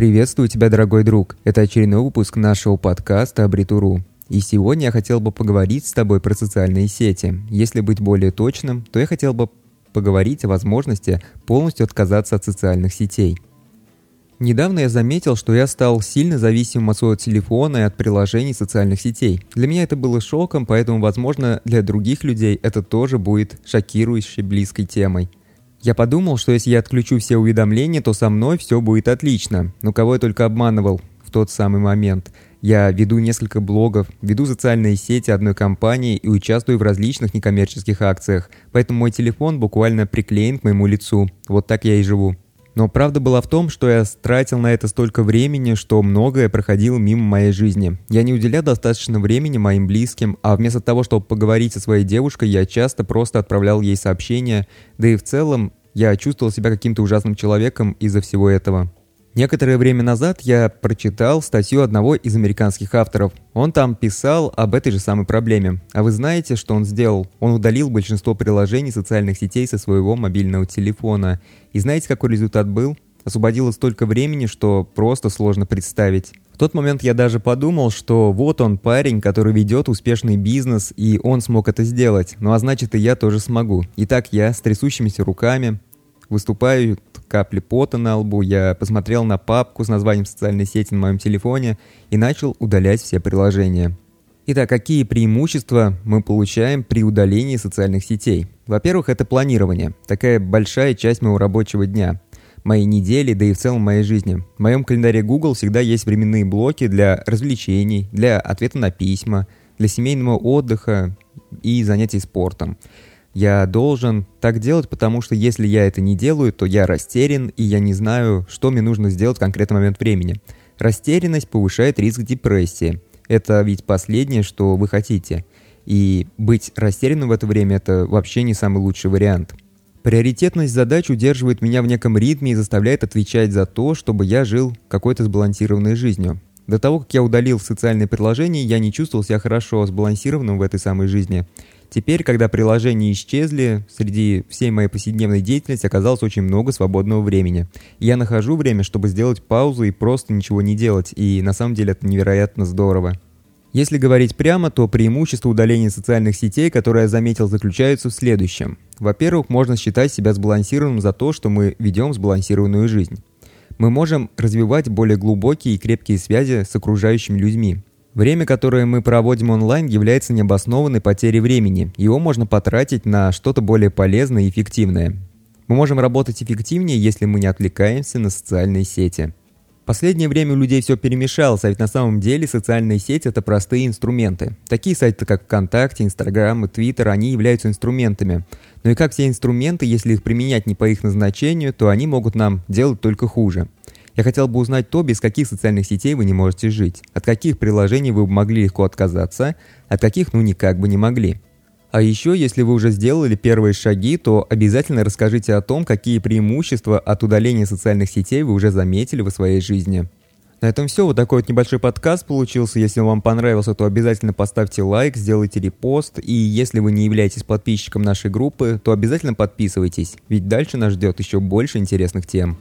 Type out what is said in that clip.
Приветствую тебя, дорогой друг. Это очередной выпуск нашего подкаста «Абритуру». И сегодня я хотел бы поговорить с тобой про социальные сети. Если быть более точным, то я хотел бы поговорить о возможности полностью отказаться от социальных сетей. Недавно я заметил, что я стал сильно зависимым от своего телефона и от приложений социальных сетей. Для меня это было шоком, поэтому, возможно, для других людей это тоже будет шокирующей близкой темой. Я подумал, что если я отключу все уведомления, то со мной все будет отлично. Но кого я только обманывал в тот самый момент. Я веду несколько блогов, веду социальные сети одной компании и участвую в различных некоммерческих акциях. Поэтому мой телефон буквально приклеен к моему лицу. Вот так я и живу. Но правда была в том, что я тратил на это столько времени, что многое проходило мимо моей жизни. Я не уделял достаточно времени моим близким, а вместо того, чтобы поговорить со своей девушкой, я часто просто отправлял ей сообщения, да и в целом я чувствовал себя каким-то ужасным человеком из-за всего этого. Некоторое время назад я прочитал статью одного из американских авторов. Он там писал об этой же самой проблеме. А вы знаете, что он сделал? Он удалил большинство приложений социальных сетей со своего мобильного телефона. И знаете, какой результат был? Освободилось столько времени, что просто сложно представить. В тот момент я даже подумал, что вот он парень, который ведет успешный бизнес, и он смог это сделать. Ну а значит и я тоже смогу. Итак, я с трясущимися руками выступаю капли пота на лбу, я посмотрел на папку с названием социальной сети на моем телефоне и начал удалять все приложения. Итак, какие преимущества мы получаем при удалении социальных сетей? Во-первых, это планирование. Такая большая часть моего рабочего дня моей недели, да и в целом моей жизни. В моем календаре Google всегда есть временные блоки для развлечений, для ответа на письма, для семейного отдыха и занятий спортом. Я должен так делать, потому что если я это не делаю, то я растерян, и я не знаю, что мне нужно сделать в конкретный момент времени. Растерянность повышает риск депрессии. Это ведь последнее, что вы хотите. И быть растерянным в это время – это вообще не самый лучший вариант. Приоритетность задач удерживает меня в неком ритме и заставляет отвечать за то, чтобы я жил какой-то сбалансированной жизнью. До того, как я удалил социальные приложения, я не чувствовал себя хорошо сбалансированным в этой самой жизни – Теперь, когда приложения исчезли, среди всей моей повседневной деятельности оказалось очень много свободного времени. Я нахожу время, чтобы сделать паузу и просто ничего не делать, и на самом деле это невероятно здорово. Если говорить прямо, то преимущество удаления социальных сетей, которое я заметил, заключается в следующем. Во-первых, можно считать себя сбалансированным за то, что мы ведем сбалансированную жизнь. Мы можем развивать более глубокие и крепкие связи с окружающими людьми. Время, которое мы проводим онлайн, является необоснованной потерей времени. Его можно потратить на что-то более полезное и эффективное. Мы можем работать эффективнее, если мы не отвлекаемся на социальные сети. Последнее время у людей все перемешалось, а ведь на самом деле социальные сети – это простые инструменты. Такие сайты, как ВКонтакте, Инстаграм и Твиттер, они являются инструментами. Но и как все инструменты, если их применять не по их назначению, то они могут нам делать только хуже. Я хотел бы узнать то, без каких социальных сетей вы не можете жить, от каких приложений вы могли легко отказаться, от каких ну никак бы не могли. А еще, если вы уже сделали первые шаги, то обязательно расскажите о том, какие преимущества от удаления социальных сетей вы уже заметили в своей жизни. На этом все. Вот такой вот небольшой подкаст получился. Если вам понравился, то обязательно поставьте лайк, сделайте репост. И если вы не являетесь подписчиком нашей группы, то обязательно подписывайтесь. Ведь дальше нас ждет еще больше интересных тем.